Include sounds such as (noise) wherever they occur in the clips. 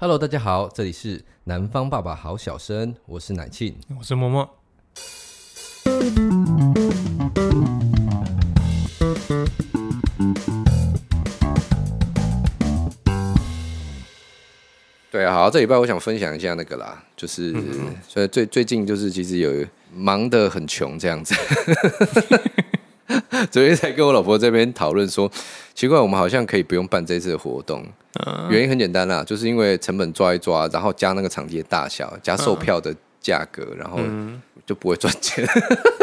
Hello，大家好，这里是南方爸爸好小生，我是奶庆，我是默默。对啊，好，这礼拜我想分享一下那个啦，就是所以最最近就是其实有忙得很穷这样子。(laughs) 昨天才跟我老婆这边讨论说，奇怪，我们好像可以不用办这次的活动。原因很简单啦，就是因为成本抓一抓，然后加那个场地的大小，加售票的价格，然后就不会赚钱。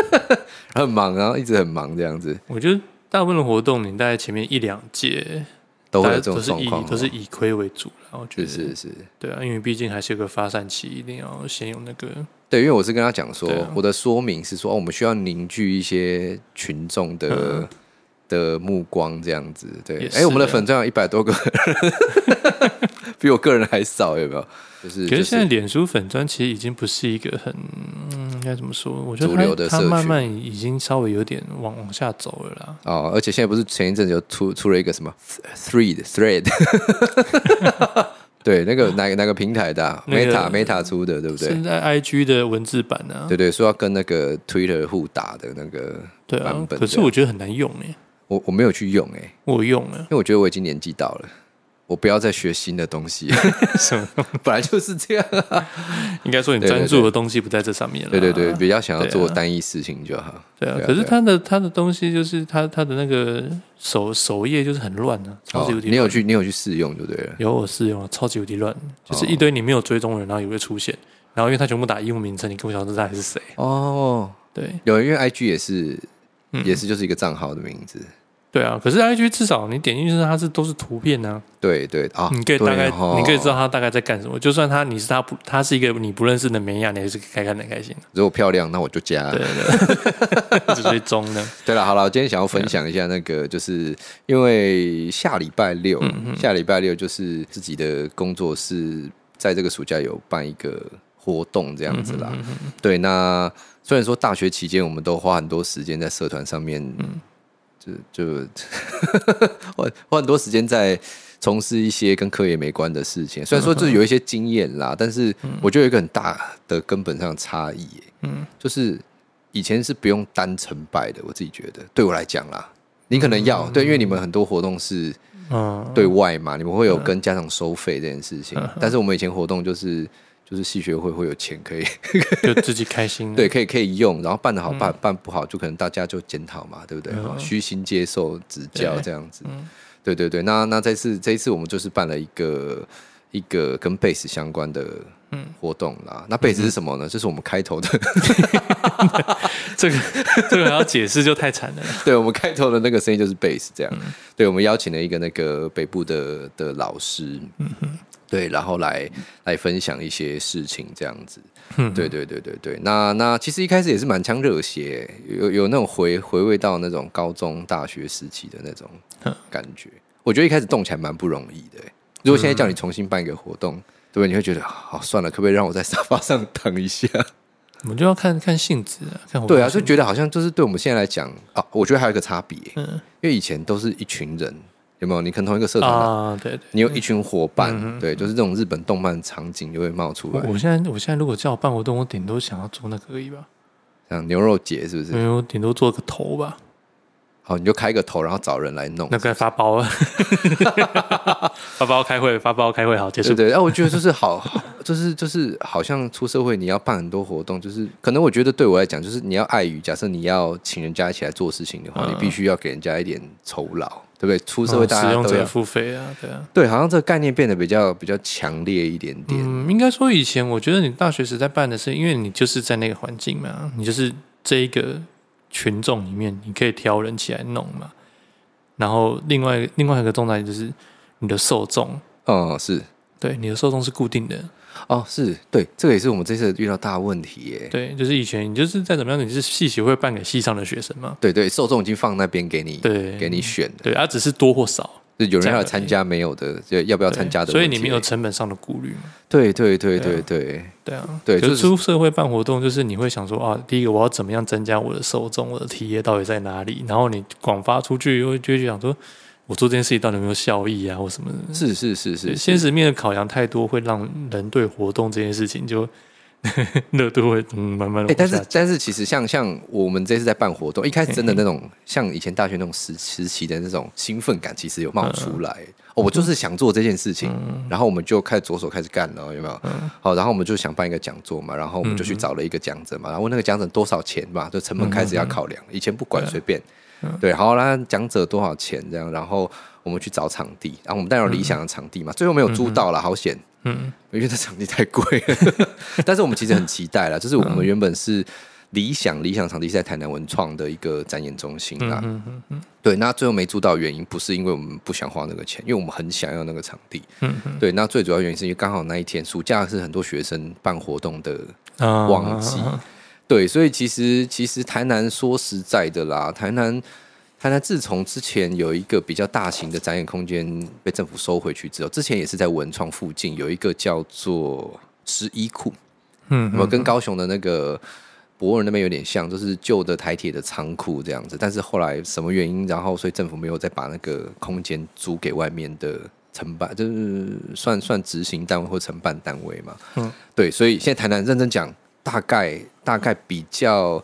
(laughs) 很忙，然后一直很忙这样子。我觉得大部分的活动，你大概前面一两届都会有这种状况，都是以亏为主。然后觉得是是是，对啊，因为毕竟还是有个发散期，一定要先有那个。对，因为我是跟他讲说，啊、我的说明是说，哦，我们需要凝聚一些群众的、嗯、的目光，这样子。对，哎，我们的粉钻有一百多个，(laughs) 比我个人还少，有没有？就是，可是现在脸书粉钻其实已经不是一个很，嗯，应该怎么说？我觉得主流的社群，它慢慢已经稍微有点往往下走了啦。哦，而且现在不是前一阵子有出出了一个什么 Thread Thread。(laughs) 对，那个 (laughs) 哪个哪个平台的、啊那个、Meta Meta 出的，对不对？现在 IG 的文字版呢、啊？对对，说要跟那个 Twitter 互打的那个版本。对啊，可是我觉得很难用哎。我我没有去用哎，我用了，因为我觉得我已经年纪到了。我不要再学新的东西，(laughs) 什么？本来就是这样啊。应该说你专注的东西不在这上面了。对对对，比较想要做单一事情就好。对啊，可是他的他的东西就是他他的那个首首页就是很乱啊，超级无敌乱。你有去你有去试用就对了。有我试用了，超级无敌乱，就是一堆你没有追踪人，然后也会出现，然后因为他全部打英文名称，你根本不晓得他还是谁。哦，对，有因为 IG 也是也是就是一个账号的名字。对啊，可是 IG 至少你点进去，它是都是图片呢、啊。对对啊，你可以大概，你可以知道他大概在干什么。就算他你是他不，他是一个你不认识的美亚，你也是可以看得很开心的。如果漂亮，那我就加。对对，一 (laughs) 直追踪的。对了，好了，我今天想要分享一下那个，就是因为下礼拜六，下礼拜六就是自己的工作室在这个暑假有办一个活动这样子啦。对，那虽然说大学期间我们都花很多时间在社团上面。嗯。就就花 (laughs) 花很多时间在从事一些跟科研没关的事情，虽然说就是有一些经验啦，但是我觉得有一个很大的根本上的差异，嗯，就是以前是不用单成败的，我自己觉得对我来讲啦，你可能要对，因为你们很多活动是对外嘛，你们会有跟家长收费这件事情，但是我们以前活动就是。就是系学会会有钱可以，(laughs) 就自己开心。对，可以可以用，然后办得好办办不好，就可能大家就检讨嘛，对不对？虚心接受指教这样子。对对对，那那这次这一次我们就是办了一个一个跟贝斯相关的活动啦。那贝斯是什么呢？就是我们开头的 (laughs) 这个这个还要解释就太惨了。(laughs) 对，我们开头的那个声音就是贝斯这样。对，我们邀请了一个那个北部的的老师。嗯哼。对，然后来来分享一些事情，这样子。嗯、对对对对对。那那其实一开始也是满腔热血，有有那种回回味到那种高中大学时期的那种感觉。嗯、我觉得一开始动起来蛮不容易的。如果现在叫你重新办一个活动，对不对？你会觉得好算了，可不可以让我在沙发上躺一下？(laughs) 我们就要看看性质啊，看对啊，就觉得好像就是对我们现在来讲啊，我觉得还有一个差别，嗯，因为以前都是一群人。有没有？你可能同一个社团啊？对对，你有一群伙伴，对，就是这种日本动漫场景就会冒出来。我现在，我现在如果叫我办活动，我顶多想要做那个而已吧。像牛肉节是不是？没有，顶多做个头吧。好，你就开个头，然后找人来弄。那该发包啊，(laughs) 发包开会，发包开会，好结束。对对，哎，我觉得就是好，就是就是好像出社会，你要办很多活动，就是可能我觉得对我来讲，就是你要碍于，假设你要请人家一起来做事情的话，你必须要给人家一点酬劳。对不对？出社会大家都要付费啊，对啊，对，好像这个概念变得比较比较强烈一点点。嗯，应该说以前我觉得你大学时代办的是，因为你就是在那个环境嘛，你就是这一个群众里面，你可以挑人起来弄嘛。然后另外另外一个重点就是你的受众，哦，是对，你的受众是固定的。哦，是对，这个也是我们这次遇到大问题耶。对，就是以前你就是再怎么样，你是系学会办给系上的学生嘛。对对，受众已经放那边给你，对，给你选。对，它只是多或少，就有人要参加，没有的就要不要参加的。所以你没有成本上的顾虑嘛？对对对对对对啊！对，就是出社会办活动，就是你会想说啊，第一个我要怎么样增加我的受众，我的体验到底在哪里？然后你广发出去，又就会想说。我做这件事情到底有没有效益啊，或什么的？是是是是，现实面的考量太多，会让人对活动这件事情就。(laughs) 热度会嗯慢慢的，哎，但是但是其实像像我们这次在办活动，一开始真的那种像以前大学那种时时期的那种兴奋感，其实有冒出来。哦，我就是想做这件事情，然后我们就开始着手开始干了，有没有？好，然后我们就想办一个讲座嘛，然后我们就去找了一个讲者嘛，然后问那个讲者多少钱嘛，就成本开始要考量。以前不管随便，对，好，那讲者多少钱这样，然后我们去找场地，然后我们当然有理想的场地嘛，最后没有租到了，好险。嗯，因为这场地太贵了，(laughs) 但是我们其实很期待啦，就是我们原本是理想理想场地是在台南文创的一个展演中心啦。嗯嗯嗯，对，那最后没租到原因不是因为我们不想花那个钱，因为我们很想要那个场地。嗯嗯，对，那最主要原因是因为刚好那一天暑假是很多学生办活动的旺季。对，所以其实其实台南说实在的啦，台南。台南自从之前有一个比较大型的展演空间被政府收回去之后，之前也是在文创附近有一个叫做十一库，嗯，我跟高雄的那个博尔那边有点像，就是旧的台铁的仓库这样子。但是后来什么原因，然后所以政府没有再把那个空间租给外面的承办，就是算算执行单位或承办单位嘛。嗯，对，所以现在台南认真讲，大概大概比较。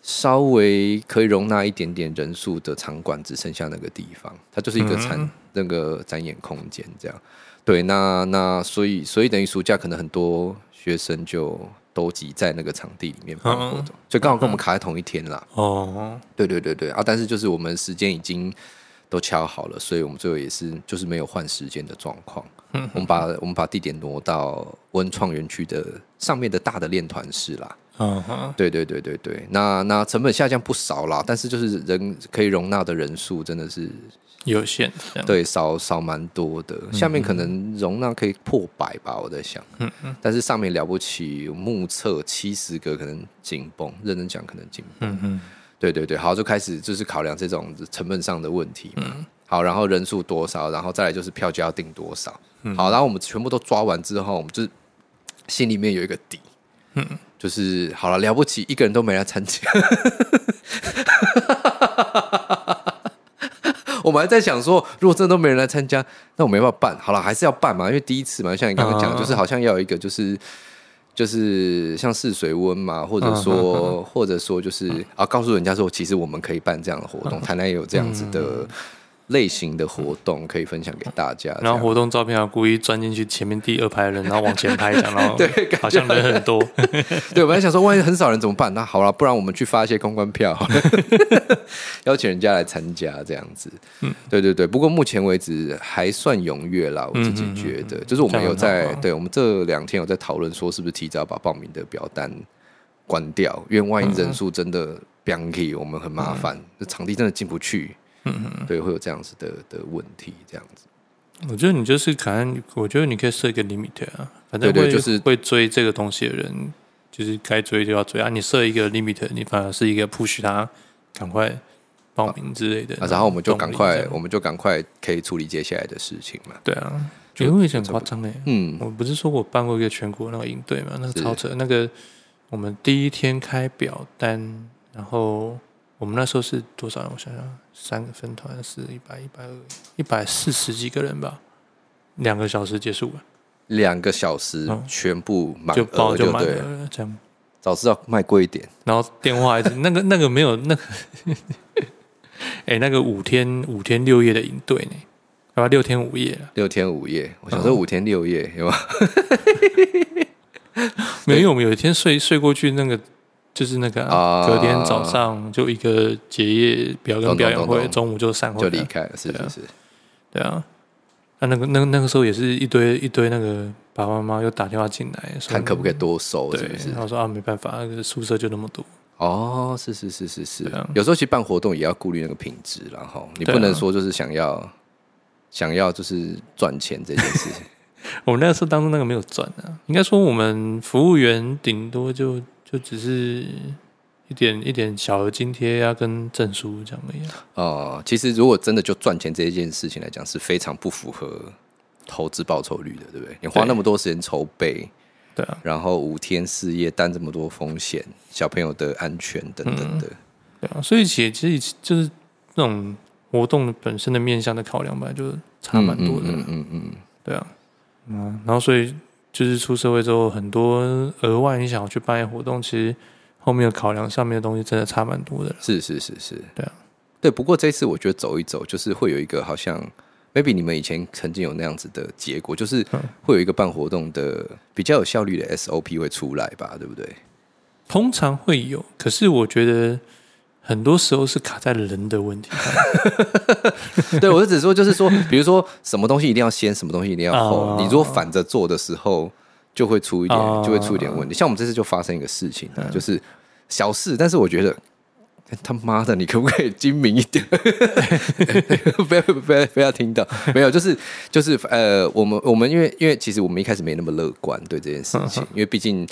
稍微可以容纳一点点人数的场馆，只剩下那个地方，它就是一个展、嗯、那个展演空间，这样。对，那那所以所以等于暑假可能很多学生就都挤在那个场地里面办活动，嗯、所以刚好跟我们卡在同一天啦。哦，对对对对啊！但是就是我们时间已经都敲好了，所以我们最后也是就是没有换时间的状况。嗯，我们把我们把地点挪到文创园区的上面的大的练团室啦。嗯哼，对对对对对，那那成本下降不少啦，但是就是人可以容纳的人数真的是有限，对，少少蛮多的。下面可能容纳可以破百吧，我在想。嗯嗯，但是上面了不起，目测七十个可能紧绷，认真讲可能紧绷。嗯嗯，对对对，好，就开始就是考量这种成本上的问题。嗯，好，然后人数多少，然后再来就是票价要定多少。好，然后我们全部都抓完之后，我们就是心里面有一个底。嗯。就是好了，了不起，一个人都没来参加。(laughs) 我们还在想说，如果真的都没人来参加，那我没办法办。好了，还是要办嘛，因为第一次嘛，像你刚刚讲，就是好像要有一个，就是就是像试水温嘛，或者说或者说就是啊，告诉人家说，其实我们可以办这样的活动，(laughs) 台南也有这样子的。类型的活动可以分享给大家，然后活动照片要故意钻进去前面第二排的人，然后往前拍一下，(laughs) 然后对，好像人很多。(laughs) 对，我本来想说，万一很少人怎么办？那好了，不然我们去发一些公关票，(laughs) 邀请人家来参加这样子。嗯，对对对。不过目前为止还算踊跃啦，我自己觉得，就是我们有在，对我们这两天有在讨论说，是不是提早把报名的表单关掉？因为万一人数真的不让去，我们很麻烦，这场地真的进不去。嗯，对，会有这样子的的问题，这样子。我觉得你就是可能，我觉得你可以设一个 limit 啊，反正会对对就是会追这个东西的人，就是该追就要追啊。你设一个 limit，你反而是一个 push 他赶快报名之类的，啊，然后我们就赶快，我们就赶快可以处理接下来的事情嘛。对啊，因为很夸张哎。嗯，我不是说我办过一个全国那个营队嘛，那个超扯，那个我们第一天开表单，然后。我们那时候是多少人？我想想，三个分团是一百、一百二、一百四十几个人吧。两个小时结束了，两个小时全部满额就包就满了，这样。早知道卖贵一点。然后电话一直 (laughs) 那个那个没有那个，(laughs) 哎，那个五天五天六夜的营队呢？要不要六天五夜了？六天五夜，我想说五天六夜有吗？(laughs) 没有，我们有一天睡睡过去那个。就是那个隔天早上就一个结业表跟表演会，中午就散会就离开了，是是是，对啊，那那个那那个时候也是一堆一堆那个爸爸妈妈又打电话进来，看可不可以多收，是不是？然后说啊，没办法，那个宿舍就那么多。哦，是是是是是，有时候去办活动也要顾虑那个品质，然后你不能说就是想要想要就是赚钱这件事。(laughs) 我们那个时候当中那个没有赚啊，应该说我们服务员顶多就。就只是一点一点小的津贴啊，跟证书这样的样。哦，其实如果真的就赚钱这一件事情来讲，是非常不符合投资报酬率的，对不对？你花那么多时间筹备，对啊，然后五天四夜担这么多风险，小朋友的安全等等的，对啊。所以其实其实就是那种活动本身的面向的考量吧，就差蛮多的。嗯嗯，嗯，嗯，嗯对啊，嗯，然后所以就是出社会之后，很多额外你想要去办活动，其实后面的考量上面的东西真的差蛮多的。是是是是，对啊，对。不过这次我觉得走一走，就是会有一个好像，maybe 你们以前曾经有那样子的结果，就是会有一个办活动的比较有效率的 SOP 会出来吧，对不对？通常会有，可是我觉得。很多时候是卡在人的问题。(laughs) 对，我是只说，就是说，比如说什么东西一定要先，什么东西一定要后。你如果反着做的时候，就会出一点，就会出一点问题。像我们这次就发生一个事情，就是小事，但是我觉得他妈的，你可不可以精明一点？(laughs) (laughs) 不要不要不要听到，没有，就是就是呃，我们我们因为因为其实我们一开始没那么乐观对这件事情，因为毕竟。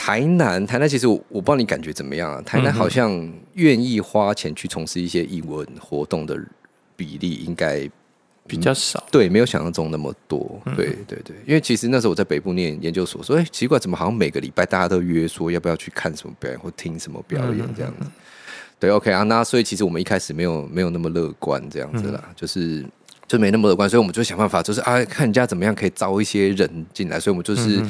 台南，台南其实我我不知道你感觉怎么样啊？台南好像愿意花钱去从事一些艺文活动的比例应该比较少，对，没有想象中那么多。对对对，因为其实那时候我在北部念研究所，说哎奇怪，怎么好像每个礼拜大家都约说要不要去看什么表演或听什么表演这样子？对，OK 啊，那所以其实我们一开始没有没有那么乐观这样子啦，就是。就没那么乐观，所以我们就想办法，就是啊，看人家怎么样可以招一些人进来，所以我们就是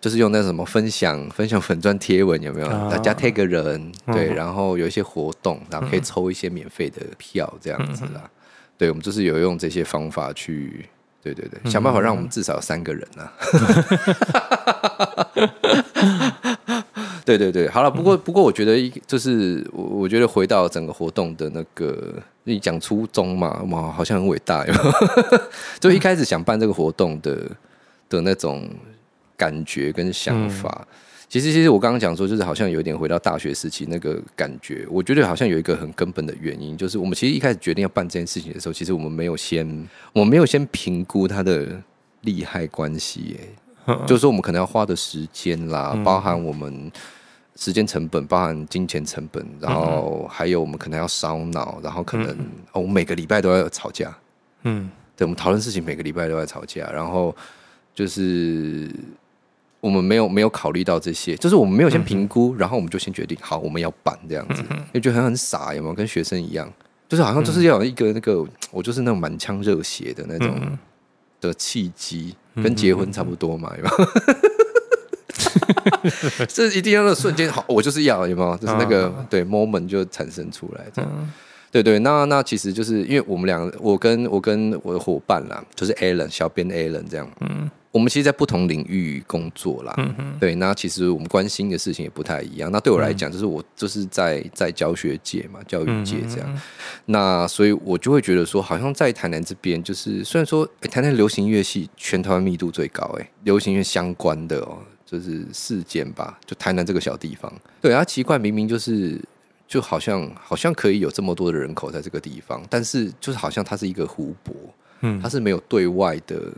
就是用那什么分享分享粉砖贴文有没有？啊、大家 tag 个人，对，然后有一些活动，然后可以抽一些免费的票这样子啦。嗯嗯对，我们就是有用这些方法去，对对对，想办法让我们至少有三个人啊。(laughs) 对对对，好了，不过不过，我觉得就是我我觉得回到整个活动的那个，你讲初衷嘛，哇，好像很伟大哟。(laughs) 就一开始想办这个活动的的那种感觉跟想法，其实其实我刚刚讲说，就是好像有点回到大学时期那个感觉。我觉得好像有一个很根本的原因，就是我们其实一开始决定要办这件事情的时候，其实我们没有先我们没有先评估它的利害关系，哎，就是说我们可能要花的时间啦，包含我们。时间成本包含金钱成本，然后还有我们可能要烧脑，然后可能、嗯、哦，我们每个礼拜都要吵架。嗯，对，我们讨论事情每个礼拜都在吵架，然后就是我们没有没有考虑到这些，就是我们没有先评估，嗯、然后我们就先决定好我们要办这样子，因为觉得很很傻，有没有？跟学生一样，就是好像就是要有一个那个，我就是那种满腔热血的那种的契机，跟结婚差不多嘛，有没有？(laughs) 这一定要那瞬间好，我就是要有没有？就是那个对 moment 就产生出来这样，对对。那那其实就是因为我们两个，我跟我跟我的伙伴啦，就是 Alan 小编 Alan 这样，嗯，我们其实，在不同领域工作啦，对。那其实我们关心的事情也不太一样。那对我来讲，就是我就是在在教学界嘛，教育界这样。那所以我就会觉得说，好像在台南这边，就是虽然说台南流行乐系全台湾密度最高，哎，流行乐相关的哦。就是事件吧，就台南这个小地方，对啊，奇怪，明明就是就好像好像可以有这么多的人口在这个地方，但是就是好像它是一个湖泊，嗯，它是没有对外的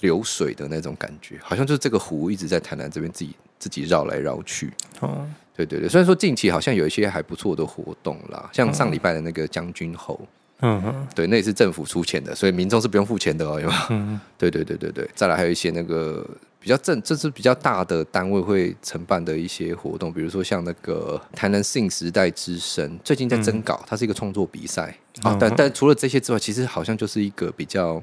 流水的那种感觉，好像就是这个湖一直在台南这边自己自己绕来绕去。哦，对对对，虽然说近期好像有一些还不错的活动啦，像上礼拜的那个将军侯，嗯哼，对，那也是政府出钱的，所以民众是不用付钱的哦，有没有？嗯，对对对对对，再来还有一些那个。比较正，这是比较大的单位会承办的一些活动，比如说像那个台南 Sing 时代之声，最近在征稿，嗯、它是一个创作比赛啊。但但除了这些之外，其实好像就是一个比较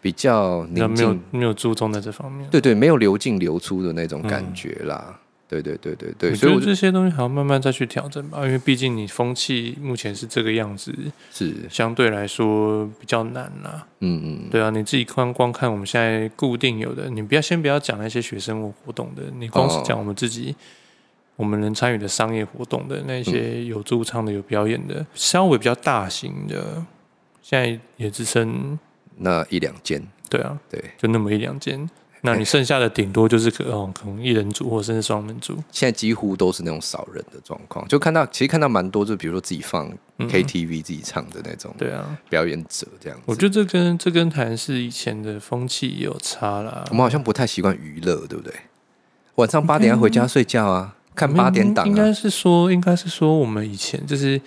比较宁静，没有没有注重在这方面，对对，没有流进流出的那种感觉啦。嗯。对对对对对，所以这些东西还要慢慢再去调整吧，因为毕竟你风气目前是这个样子，是。相对来说比较难啦。嗯嗯，对啊，你自己光光看我们现在固定有的，你不要先不要讲那些学生活动的，你光是讲我们自己，我们能参与的商业活动的那些有驻唱的、有表演的，稍微比较大型的，现在也只剩那一两间。对啊，对，就那么一两间。那你剩下的顶多就是可哦，可能一人住或者是双人住。现在几乎都是那种少人的状况，就看到其实看到蛮多，就比如说自己放 KTV 自己唱的那种，对啊，表演者这样子。我觉得这跟这跟台南市以前的风气有差啦。我们好像不太习惯娱乐，对不对？晚上八点要回家睡觉啊，看八点档啊。应该是说，应该是说，我们以前就是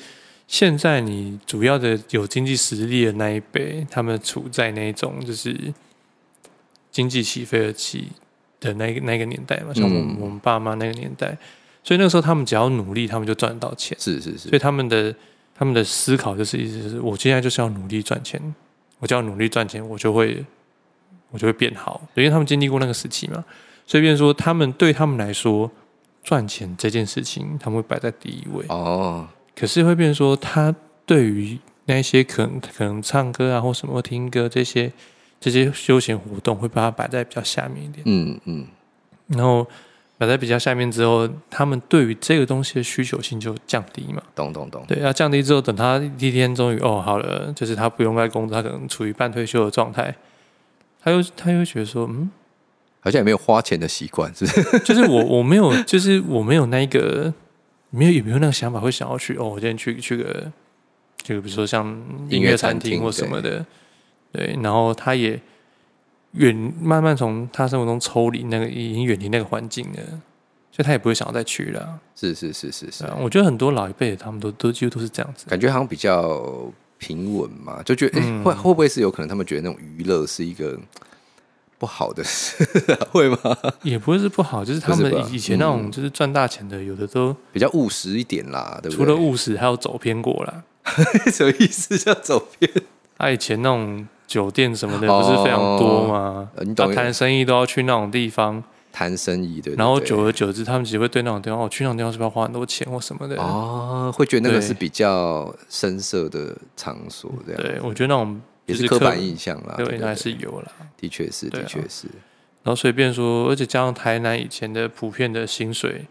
现在，你主要的有经济实力的那一辈，他们处在那种就是。经济起飞而起的那个那个年代嘛，像我们、嗯、我们爸妈那个年代，所以那个时候他们只要努力，他们就赚得到钱。是是是，所以他们的他们的思考就是意思就是，我现在就是要努力赚钱，我就要努力赚钱，我就会我就会变好，因为他们经历过那个时期嘛，所以变成说他们对他们来说赚钱这件事情，他们会摆在第一位哦。可是会变成说，他对于那些可能可能唱歌啊或什么听歌这些这些休闲活动，会把它摆在比较下面一点。嗯嗯，然后。摆在比较下面之后，他们对于这个东西的需求性就降低嘛。懂懂懂。对，要降低之后，等他一天终于哦好了，就是他不用再工作，他可能处于半退休的状态，他又他又觉得说，嗯，好像也没有花钱的习惯，是不是？就是我我没有，就是我没有那个，没有也没有那个想法，会想要去哦，我今天去去个，就比如说像音乐餐厅或什么的，对，对，然后他也。远慢慢从他生活中抽离，那个已经远离那个环境了，所以他也不会想要再去了。是是是是是，我觉得很多老一辈的他们都都几乎都是这样子，感觉好像比较平稳嘛，就觉得哎、嗯欸，会会不会是有可能他们觉得那种娱乐是一个不好的事，会吗？也不会是不好，就是他们以前那种就是赚大钱的，有的都比较务实一点啦，对不对？除了务实，还有走偏过啦。(laughs) 什么意思叫走偏？他以前那种。酒店什么的不是非常多吗？哦、你懂，谈生意都要去那种地方谈生意，对，对，对。然后久而久之，他们其实会对那种地方，哦，去那种地方是不是要花很多钱或什么的？哦，会觉得那个是比较深色的场所，这样。对，我觉得那种也是刻板印象啦，对，那还是有啦。的确是，的确是。然后随便说，而且加上台南以前的普遍的薪水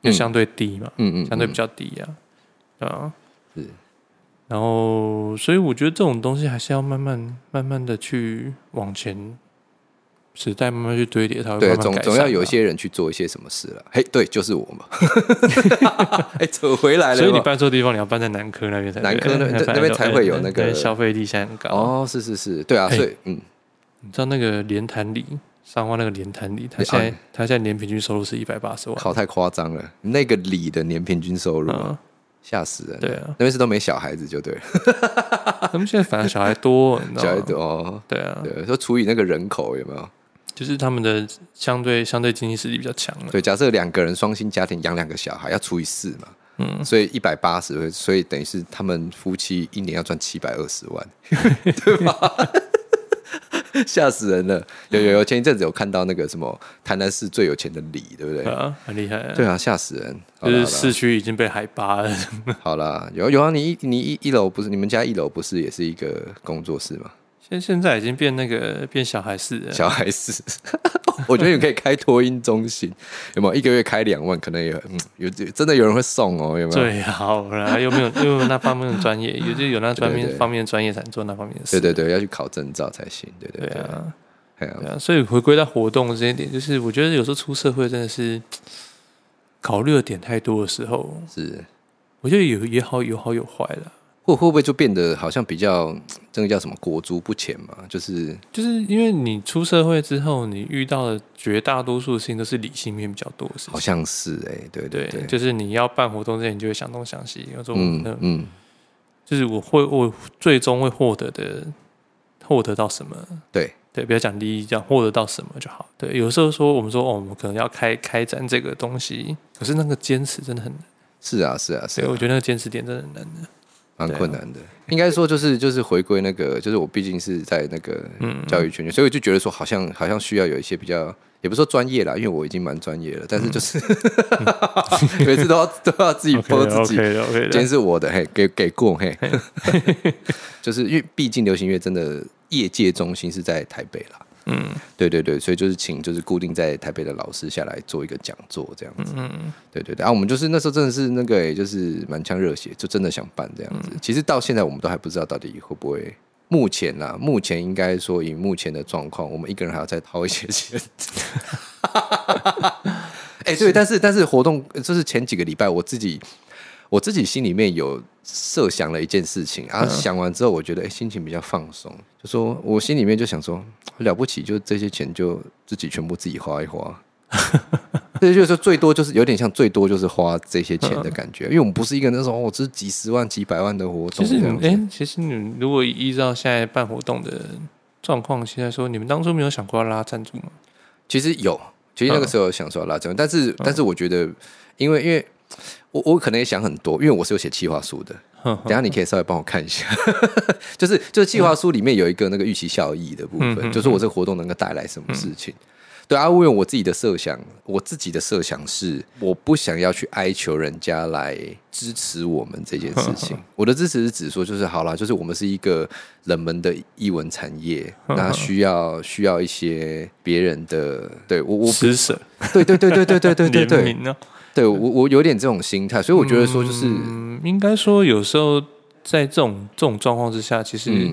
又相对低嘛，嗯嗯，嗯，相对比较低呀，啊，啊，是。然后，所以我觉得这种东西还是要慢慢、慢慢的去往前时代慢慢去堆叠，它会慢慢。对，总总要有一些人去做一些什么事了。嘿，对，就是我嘛。(laughs) 哎，扯回来了。所以你搬错地方，你要搬在南科那边才。南科那那边才会有那个消费力现在很高。哦，是是是，对啊，所以嗯，你知道那个连潭里上万那个连潭里，他现在他现在年平均收入是一百八十万，靠，太夸张了。那个里的年平均收入。吓死人！对啊，那边是都没小孩子就对了。(laughs) 他们现在反而小孩多，你知道吗？小孩多哦，对啊，对，说除以那个人口有没有？就是他们的相对相对经济实力比较强了。对，假设两个人双薪家庭养两个小孩要除以四嘛，嗯，所以一百八十，所以等于是他们夫妻一年要赚七百二十万，(laughs) 对吧？(laughs) 吓死人了！有有有，前一阵子有看到那个什么台南市最有钱的李，对不对？啊，很厉害、啊。对啊，吓死人！就是市区已经被海拔了。好啦，有有啊，你一你一一楼不是你们家一楼不是也是一个工作室吗？现现在已经变那个变小孩室了。小孩室，(laughs) 我觉得你可以开托婴中心，有没有？一个月开两万，可能也嗯有真的有人会送哦，有没有？最好啦，(laughs) 又没有又没有那方面的专业，有就有那方面方面的专业才能做那方面的事。对对对，要去考证照才行。对对对，对啊，对啊。所以回归到活动这一点，就是我觉得有时候出社会真的是 (tsk) 考虑的点太多的时候，是我觉得有也好有好有坏了。会会不会就变得好像比较这个叫什么裹足不前嘛？就是就是因为你出社会之后，你遇到的绝大多数的事情都是理性面比较多的事情。好像是哎、欸，对对对，对，就是你要办活动之前，你就会想东想西，有种嗯嗯，就是我会我最终会获得的获得到什么？对对，不要讲利益，讲获得到什么就好。对，有时候说我们说哦，我们可能要开开展这个东西，可是那个坚持真的很难。是啊是啊是啊，我觉得那个坚持点真的很难的。蛮困难的，应该说就是就是回归那个，就是我毕竟是在那个教育圈，所以我就觉得说好像好像需要有一些比较，也不是说专业啦，因为我已经蛮专业了，但是就是 (laughs) 每次都要都要自己播自己，今天是我的嘿，给给过嘿，(laughs) 就是因为毕竟流行乐真的业界中心是在台北啦。嗯，对对对，所以就是请就是固定在台北的老师下来做一个讲座这样子。嗯，对对对，啊，我们就是那时候真的是那个，也就是满腔热血，就真的想办这样子。嗯、其实到现在我们都还不知道到底会不会。目前啊，目前应该说以目前的状况，我们一个人还要再掏一些钱。(laughs) 哎、欸，对，但是但是活动就是前几个礼拜我自己。我自己心里面有设想了一件事情，啊，想完之后，我觉得哎、欸，心情比较放松。就说我心里面就想说，(tsk) 了不起，就这些钱就自己全部自己花一花。(laughs) 这就是说最多就是有点像最多就是花这些钱的感觉，因为我们不是一个那种哦，只是几十万、几百万的活动。其实你，哎，其实你如果依照现在办活动的状况，现在说，你们当初没有想过要拉赞助吗？其实有，其实那个时候想说要拉赞助，但是但是我觉得，因为因为。我我可能也想很多，因为我是有写计划书的。等下你可以稍微帮我看一下，(laughs) 就是就是计划书里面有一个那个预期效益的部分，嗯、就是我这个活动能够带来什么事情。嗯、对啊，因为我自己的设想，我自己的设想是，我不想要去哀求人家来支持我们这件事情。(laughs) 我的支持是指说，就是好啦，就是我们是一个冷门的译文产业，那需要需要一些别人的对我我施舍，对对对对对对对对对。对我，我有点这种心态，所以我觉得说，就是、嗯、应该说，有时候在这种这种状况之下，其实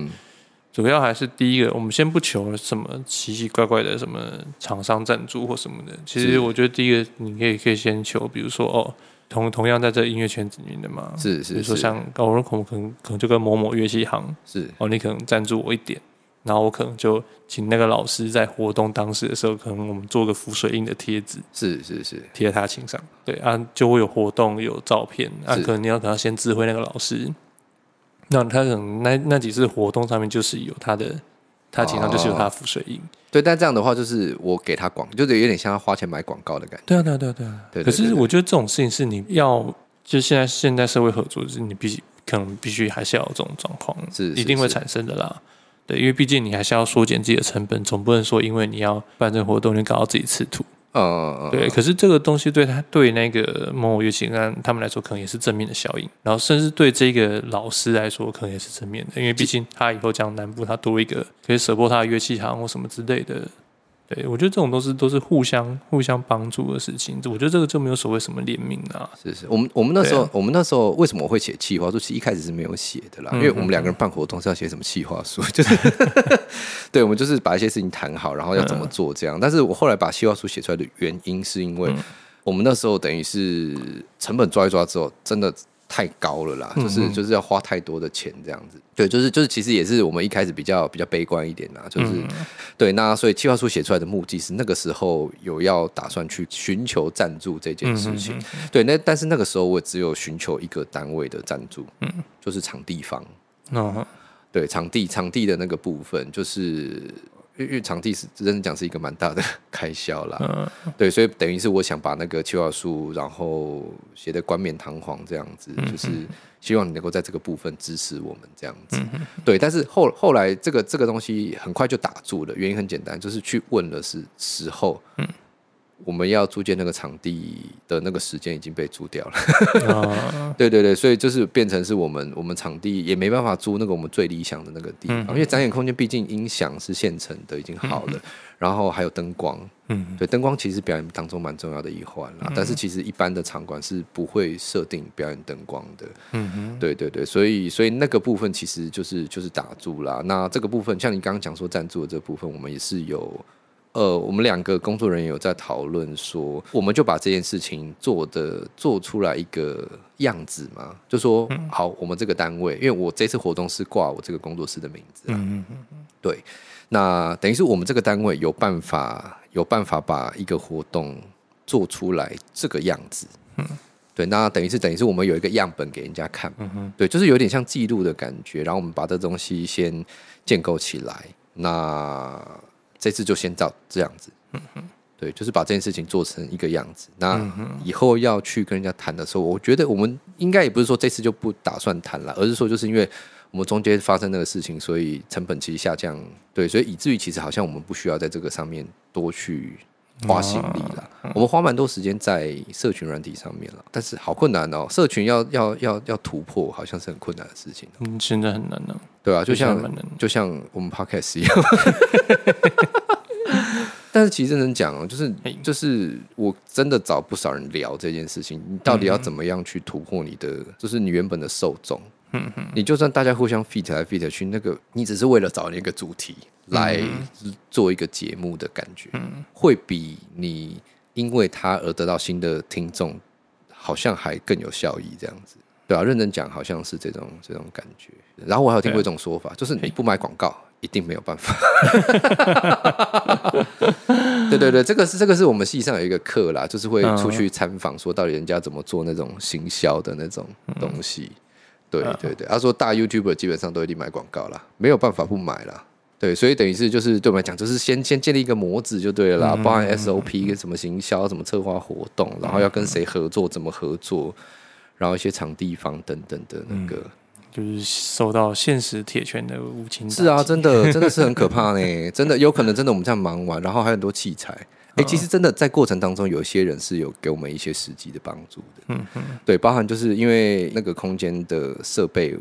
主要还是第一个，我们先不求什么奇奇怪怪的什么厂商赞助或什么的。其实我觉得第一个，你可以可以先求，比如说哦，同同样在这音乐圈子里面的嘛，是是，是，比如说像高人孔可能可能就跟某某乐器行是哦，你可能赞助我一点。然后我可能就请那个老师在活动当时的时候，可能我们做个浮水印的贴纸，是是是，贴在他琴上。对啊，就会有活动有照片。啊，可能你要可能要先指挥那个老师，那他可能那那几次活动上面就是有他的，他琴上就是有他的浮水印。哦。对，但这样的话就是我给他广，就是有点像他花钱买广告的感觉。对啊，对啊，对啊，对啊。对，可是我觉得这种事情是你要，就现在现在社会合作，就是你必须可能必须还是要有这种状况，是，是一定会产生的啦。对，因为毕竟你还是要缩减自己的成本，总不能说因为你要办这个活动，你搞到自己吃土。嗯。对，可是这个东西对他对那个某某乐器那他们来说，可能也是正面的效应。然后，甚至对这个老师来说，可能也是正面的，因为毕竟他以后讲南部他多一个可以 support 他的乐器行或什么之类的。对，我觉得这种都是都是互相互相帮助的事情。我觉得这个就没有所谓什么联名啊。是是，我们我们那时候、啊、我们那时候为什么我会写企划书？其实一开始是没有写的啦，嗯、因为我们两个人办活动是要写什么企划书，就是 (laughs) 对，我们就是把一些事情谈好，然后要怎么做这样。但是我后来把企划书写出来的原因，是因为我们那时候等于是成本抓一抓之后，真的。太高了啦，就是就是要花太多的钱这样子，对，就是就是其实也是我们一开始比较比较悲观一点啦，就是对，那所以计划书写出来的目的是那个时候有要打算去寻求赞助这件事情，对，那但是那个时候我只有寻求一个单位的赞助，嗯，就是场地方，对，场地场地的那个部分就是。因为场地是真的讲是一个蛮大的 (laughs) 开销啦，嗯、对，所以等于是我想把那个计划书，然后写的冠冕堂皇这样子，嗯、就是希望你能够在这个部分支持我们这样子，嗯、对。但是后后来这个这个东西很快就打住了，原因很简单，就是去问了是时候。嗯我们要租借那个场地的那个时间已经被租掉了，啊，(laughs) 对对对，所以就是变成是我们我们场地也没办法租那个我们最理想的那个地方，因为展演空间毕竟音响是现成的，已经好了，然后还有灯光，嗯，对，灯光其实表演当中蛮重要的一环啦，但是其实一般的场馆是不会设定表演灯光的，嗯哼，对对对，所以所以那个部分其实就是就是打住啦。那这个部分像你刚刚讲说赞助的这个部分，我们也是有。呃，我们两个工作人员有在讨论说，我们就把这件事情做的做出来一个样子嘛，就说好，我们这个单位，因为我这次活动是挂我这个工作室的名字，嗯嗯嗯，对，那等于是我们这个单位有办法有办法把一个活动做出来这个样子，嗯，对，那等于是等于是我们有一个样本给人家看，嗯哼，对，就是有点像记录的感觉，然后我们把这东西先建构起来，那。这次就先照这样子，嗯哼，对，就是把这件事情做成一个样子。那以后要去跟人家谈的时候，我觉得我们应该也不是说这次就不打算谈了，而是说就是因为我们中间发生那个事情，所以成本其实下降，对，所以以至于其实好像我们不需要在这个上面多去。花心力了，嗯、我们花蛮多时间在社群软体上面了，但是好困难哦。社群要要要要突破，好像是很困难的事情。嗯，现在很难呢。对啊，就像就像我们 Podcast 一样。(laughs) 但是其实认真讲哦，就是就是我真的找不少人聊这件事情。你到底要怎么样去突破你的，就是你原本的受众？嗯哼，你就算大家互相 fit 来 fit 去，那个你只是为了找那个主题来做一个节目的感觉，嗯，会比你因为他而得到新的听众，好像还更有效益，这样子，对啊，认真讲，好像是这种这种感觉。然后我还有听过一种说法，就是你不买广告，一定没有办法。(laughs) 对对对，这个是这个是我们系上有一个课啦，就是会出去参访，说到底人家怎么做那种行销的那种东西。对对对，他说大 YouTuber 基本上都一定买广告啦，没有办法不买啦。对，所以等于是就是对我们来讲，就是先先建立一个模子就对了啦，嗯、包含 SOP 跟什么行销、什么策划活动，然后要跟谁合作、怎么合作，然后一些场地方等等的那个，嗯、就是受到现实铁拳的无情。是啊，真的真的是很可怕呢，(laughs) 真的有可能真的我们这样忙完，然后还有很多器材。哎、欸，其实真的在过程当中，有些人是有给我们一些实际的帮助的。嗯嗯，对，包含就是因为那个空间的设备。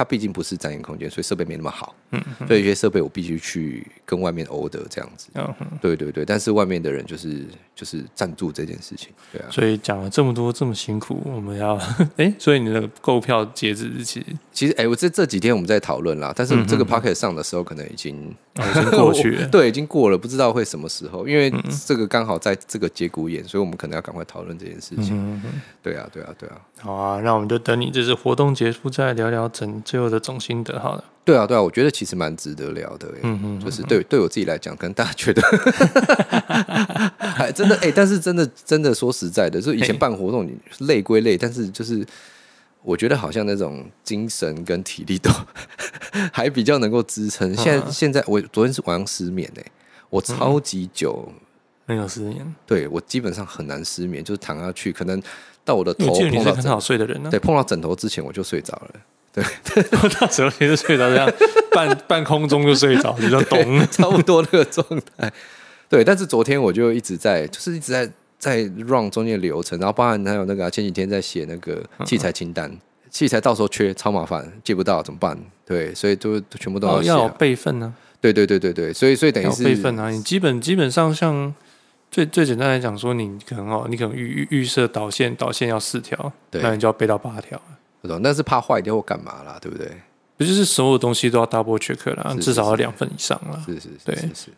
它毕竟不是展演空间，所以设备没那么好。嗯，所以有些设备我必须去跟外面 order 这样子。嗯，对对对。但是外面的人就是就是赞助这件事情，对啊。所以讲了这么多这么辛苦，我们要哎、(laughs) 欸，所以你的购票截止日期，其实哎、欸，我这这几天我们在讨论啦。但是这个 podcast 上的时候，可能已经、嗯、已经过去了，(laughs) 对，已经过了，不知道会什么时候。因为这个刚好在这个节骨眼，所以我们可能要赶快讨论这件事情。嗯，对啊，对啊，对啊。好啊，那我们就等你这次活动结束再聊聊整最后的总心得好了。对啊，对啊，我觉得其实蛮值得聊的。嗯嗯，就是对对我自己来讲，可能大家觉得 (laughs) 还真的哎，但是真的真的说实在的，就以前办活动，你累归累，但是就是我觉得好像那种精神跟体力都 (laughs) 还比较能够支撑。现在现在我昨天是晚上失眠哎，我超级久没有失眠，对我基本上很难失眠，就是躺下去可能。到我的头碰到很好睡的人呢？对，碰到枕头之前我就睡着了。对，(laughs) 我到枕头前就睡着，这样半半空中就睡着，你就懂，差不多那个状态。对，但是昨天我就一直在，就是一直在在 run 中间的流程，然后包含还有那个、啊、前几天在写那个器材清单，嗯、器材到时候缺超麻烦，借不到怎么办？对，所以都全部都要、要有备份呢。对对对对对，所以所以等于是备份啊，你基本基本上像。最最简单来讲，说你可能哦，你可能预预预设导线导线要四条，对那你就要备到八条。不懂，但是怕坏掉或干嘛啦，对不对？不就是所有东西都要 double check 啦，至少要两份以上啦。是是是，对是是。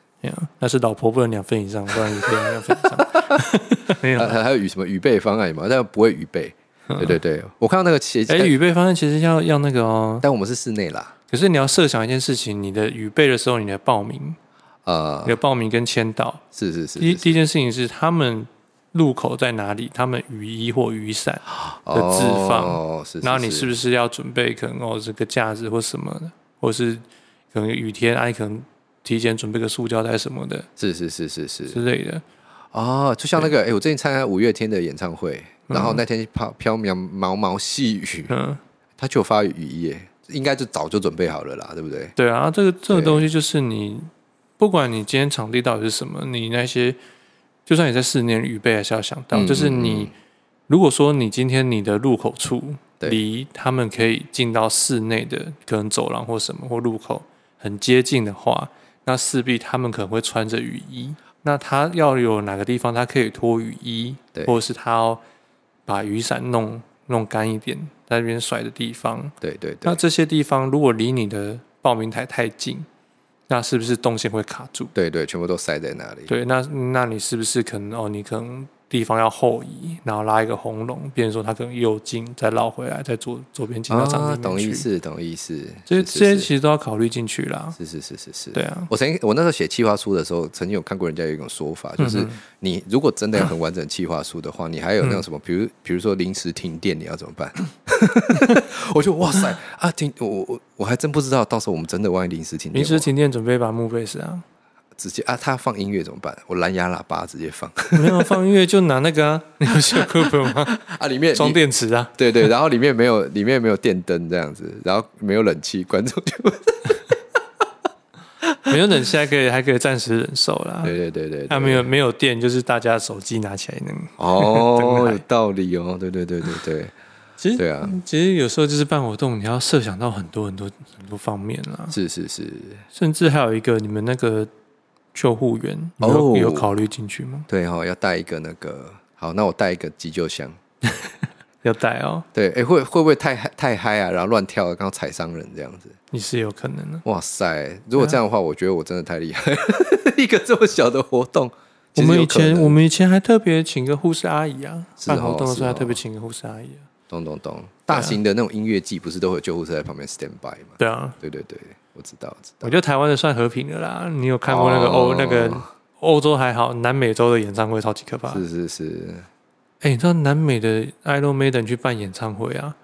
那是老婆不能两份以上，不然也可以两份以上。(laughs) 没有，还有预什么预备方案嘛？但不会预备。对对对，我看到那个其实，哎，预备方案其实要要那个哦，但我们是室内啦。可是你要设想一件事情，你的预备的时候，你的报名。呃，有报名跟签到，是是是。第第一件事情是他们入口在哪里？他们雨衣或雨伞的置放，哦，是。然后你是不是要准备可能哦这个架子或什么的，或是可能雨天，哎，可能提前准备个塑胶袋什么的，是是是是是之类的。哦，就像那个，哎，我最近参加五月天的演唱会，然后那天飘飘渺毛毛细雨，嗯，他就发雨衣，应该就早就准备好了啦，对不对？对啊，这个这个东西就是你。不管你今天场地到底是什么，你那些就算你在室内预备，还是要想到，嗯、就是你如果说你今天你的入口处离他们可以进到室内的可能走廊或什么或入口很接近的话，那势必他们可能会穿着雨衣。那他要有哪个地方他可以脱雨衣，对或者是他要把雨伞弄弄干一点，在那边甩的地方，对对对。那这些地方如果离你的报名台太近，那是不是动线会卡住？对对，全部都塞在那里。对，那那你是不是可能哦？你可能。地方要后移，然后拉一个红龙，变成说它可能右进，再绕回来，再左左边进到场里面去。懂意思，懂意思。所以这些其实都要考虑进去啦。是是是是是。对啊，我曾经我那时候写企划书的时候，曾经有看过人家有一种说法，就是你如果真的要很完整企划书的话，你还有那种什么，比如比如说临时停电，你要怎么办？(laughs) 我就哇塞啊，停！我我我还真不知道，到时候我们真的万一临时停电，临时停电准备把墓碑是啊。直接啊，他放音乐怎么办？我蓝牙喇叭直接放。没有放音乐就拿那个啊，(laughs) 你有小课本吗？(laughs) 啊，里面装电池啊。对对，然后里面没有，里面没有电灯这样子，然后没有冷气，观众就没有冷气还可以还可以暂时忍受啦。对对对对，他没有没有电，就是大家手机拿起来能哦，有道理哦。对对对对对，其实对啊，其实有时候就是办活动，你要设想到很多很多很多方面啦。是是是，甚至还有一个你们那个。救护员有、oh, 有考虑进去吗？对哈、哦，要带一个那个好，那我带一个急救箱，(laughs) 要带哦。对，哎，会会不会太太嗨啊？然后乱跳，刚好踩伤人这样子，你是有可能的。哇塞，如果这样的话，我觉得我真的太厉害，(laughs) 一个这么小的活动。我们以前我们以前还特别请个护士阿姨啊，办活动的时候还特别请个护士阿姨啊。懂懂懂，大型的那种音乐季不是都会有救护车在旁边 stand by 吗？对啊，对对对。我知道，知道。我觉得台湾的算和平的啦。你有看过那个欧、oh, 那个欧洲还好，南美洲的演唱会超级可怕。是是是。哎、欸，你知道南美的 Iron Maiden 去办演唱会啊？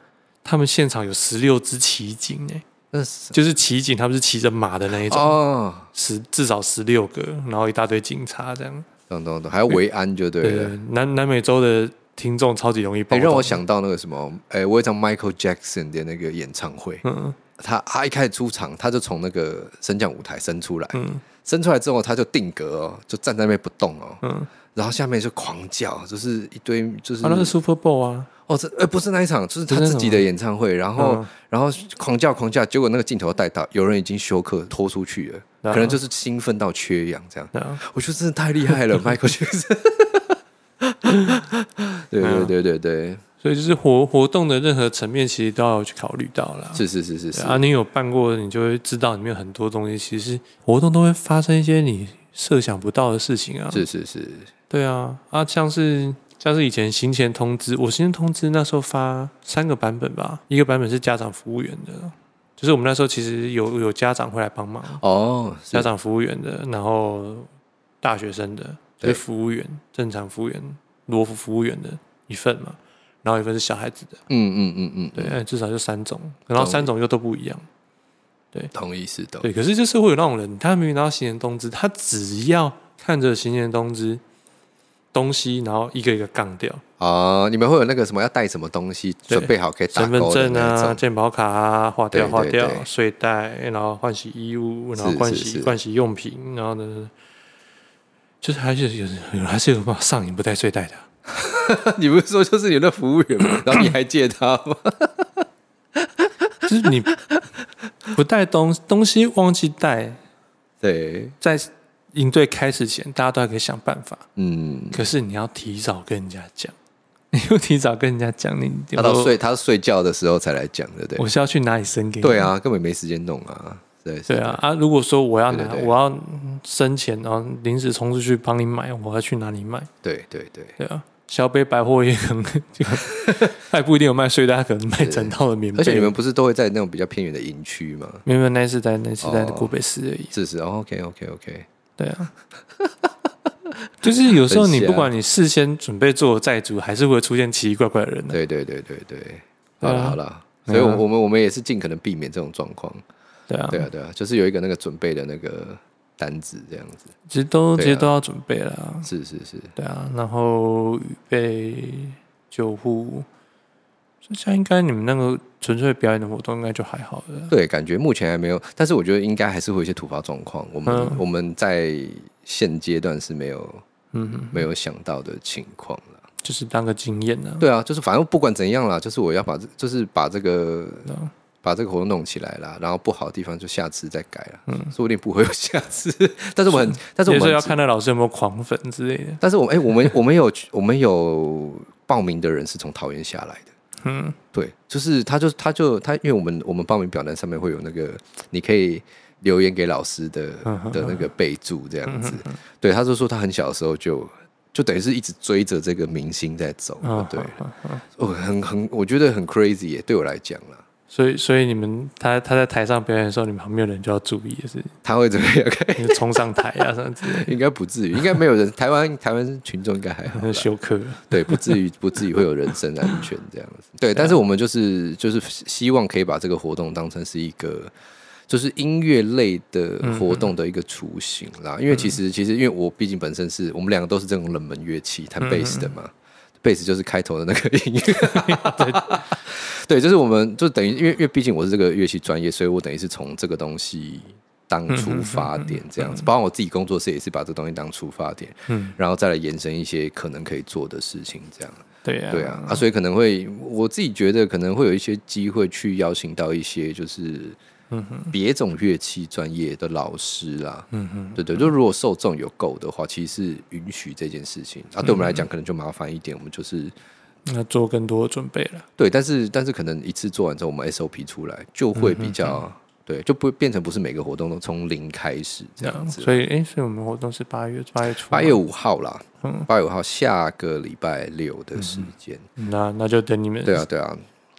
他们现场有十六支骑警哎。那是就是骑警，他们是骑着马的那一种哦，十至少十六个，然后一大堆警察这样。懂懂懂，还要维安就对了。南南美洲的听众超级容易暴动。哎，让我想到那个什么，哎，我有一场 Michael Jackson 的那个演唱会，嗯，他他一开始出场，他就从那个升降舞台升出来，嗯，升出来之后他就定格哦，就站在那边不动哦，嗯，然后下面就狂叫，就是一堆就是，啊，那是 Super Bowl 啊。哦，这呃不是那一场，就是他自己的演唱会，然后、嗯、然后狂叫狂叫，结果那个镜头带到，有人已经休克拖出去了，嗯、可能就是兴奋到缺氧这样。嗯、我觉得真的太厉害了，(laughs) Michael Jackson。(laughs) 对对对对对，所以就是活活动的任何层面，其实都要去考虑到了。是是是是是。啊，你有办过，你就会知道里面很多东西，其实活动都会发生一些你设想不到的事情啊。是是是，对啊。啊，像是。像是以前行前通知，我行前通知那时候发三个版本吧，一个版本是家长服务员的，就是我们那时候其实有有家长会来帮忙。哦，家长服务员的，然后大学生的，对，服务员正常服务员罗服服务员的一份嘛，然后一份是小孩子的，嗯嗯嗯嗯，对，至少就三种，然后三种又都不一样，对，同意是的，对，可是就是会有那种人，他明明拿到行年通知，他只要看着行年通知。东西，然后一个一个杠掉。啊！你们会有那个什么要带什么东西准备好可以打身份证啊、健保卡啊，划掉划掉，对睡袋，然后换洗衣物，然后换洗换洗用品，然后呢，就是还是有有还是有办法上瘾不带睡袋的。(laughs) 你不是说就是有那服务员吗？(coughs) 然后你还借他吗？就是你不带东东西忘记带，对，在。应对开始前，大家都还可以想办法。嗯，可是你要提早跟人家讲，(laughs) 你又提早跟人家讲，你他到睡他睡觉的时候才来讲，对不对？我是要去哪里生给你？对啊，根本没时间弄啊。对对啊啊！如果说我要拿，我要生钱，然后临时冲出去帮你买，我要去哪里买？对对对对啊！小北百货也可能，还 (laughs) 不一定有卖睡袋，可能卖整套的棉被。而且你们不是都会在那种比较偏远的营区吗？没有，那是在那是在古北市而已。是是，OK OK OK。对啊，(laughs) 就是有时候你不管你事先准备做债主，还是会出现奇奇怪怪的人。对对对对对，好了好了，所以，我我们我们也是尽可能避免这种状况。对啊对啊对啊，就是有一个那个准备的那个单子这样子，其实都其实都要准备了。是是是，对啊，然后预备救护。像应该你们那个纯粹表演的活动应该就还好了。对，感觉目前还没有，但是我觉得应该还是会有一些突发状况。我们、嗯、我们在现阶段是没有，嗯哼，没有想到的情况了。就是当个经验呢。对啊，就是反正不管怎样啦，就是我要把这，就是把这个、嗯、把这个活动弄起来了，然后不好的地方就下次再改了。嗯，说不定不会有下次。(laughs) 但是我们，但是我们要看那老师有没有狂粉之类的。但是我们，哎、欸，我们我们有我们有报名的人是从桃园下来的。嗯，对，就是他就，就他就他，因为我们我们报名表单上面会有那个，你可以留言给老师的的那个备注这样子。对，他就说他很小的时候就就等于是一直追着这个明星在走。对，哦，很很，我觉得很 crazy 耶，对我来讲啦。所以，所以你们他他在台上表演的时候，你们旁边的人就要注意的是，他会怎么样？(laughs) 冲上台啊什么之类？应该不至于，应该没有人。台湾台湾群众应该还好，休克。对，不至于 (laughs) 不至于会有人身安全这样子。对，但是我们就是就是希望可以把这个活动当成是一个就是音乐类的活动的一个雏形啦。因为其实其实因为我毕竟本身是我们两个都是这种冷门乐器，弹贝斯的嘛。贝斯就是开头的那个音。(laughs) 乐，(laughs) 对，就是我们就等于，因为因为毕竟我是这个乐器专业，所以我等于是从这个东西当出发点这样子，包括我自己工作室也是把这东西当出发点，嗯，然后再来延伸一些可能可以做的事情，这样，对啊，对啊，啊，所以可能会我自己觉得可能会有一些机会去邀请到一些就是。嗯哼，别种乐器专业的老师啦，嗯哼，对对，就如果受众有够的话，其实是允许这件事情。啊，对我们来讲可能就麻烦一点，我们就是那做更多的准备了。对，但是但是可能一次做完之后，我们 SOP 出来就会比较对，就不变成不是每个活动都从零开始这样子。所以，哎，所以我们活动是八月八月初，八月五号啦，嗯，八月五号下个礼拜六的时间。那那就等你们。对啊，对啊。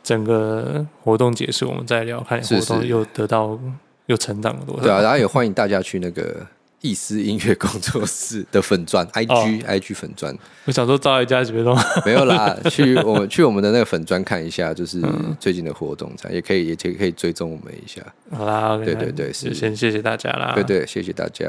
整个活动结束，我们再聊，看活动又得到是是又成长了多少。对啊，然后也欢迎大家去那个意思音乐工作室的粉钻，IG、哦、IG 粉钻。我想说招一家别动，(laughs) 没有啦，(laughs) 去我们去我们的那个粉钻看一下，就是最近的活动，这样也可以，也可以可以追踪我们一下。好啦，okay, 对对对，是先谢谢大家啦，对对，谢谢大家。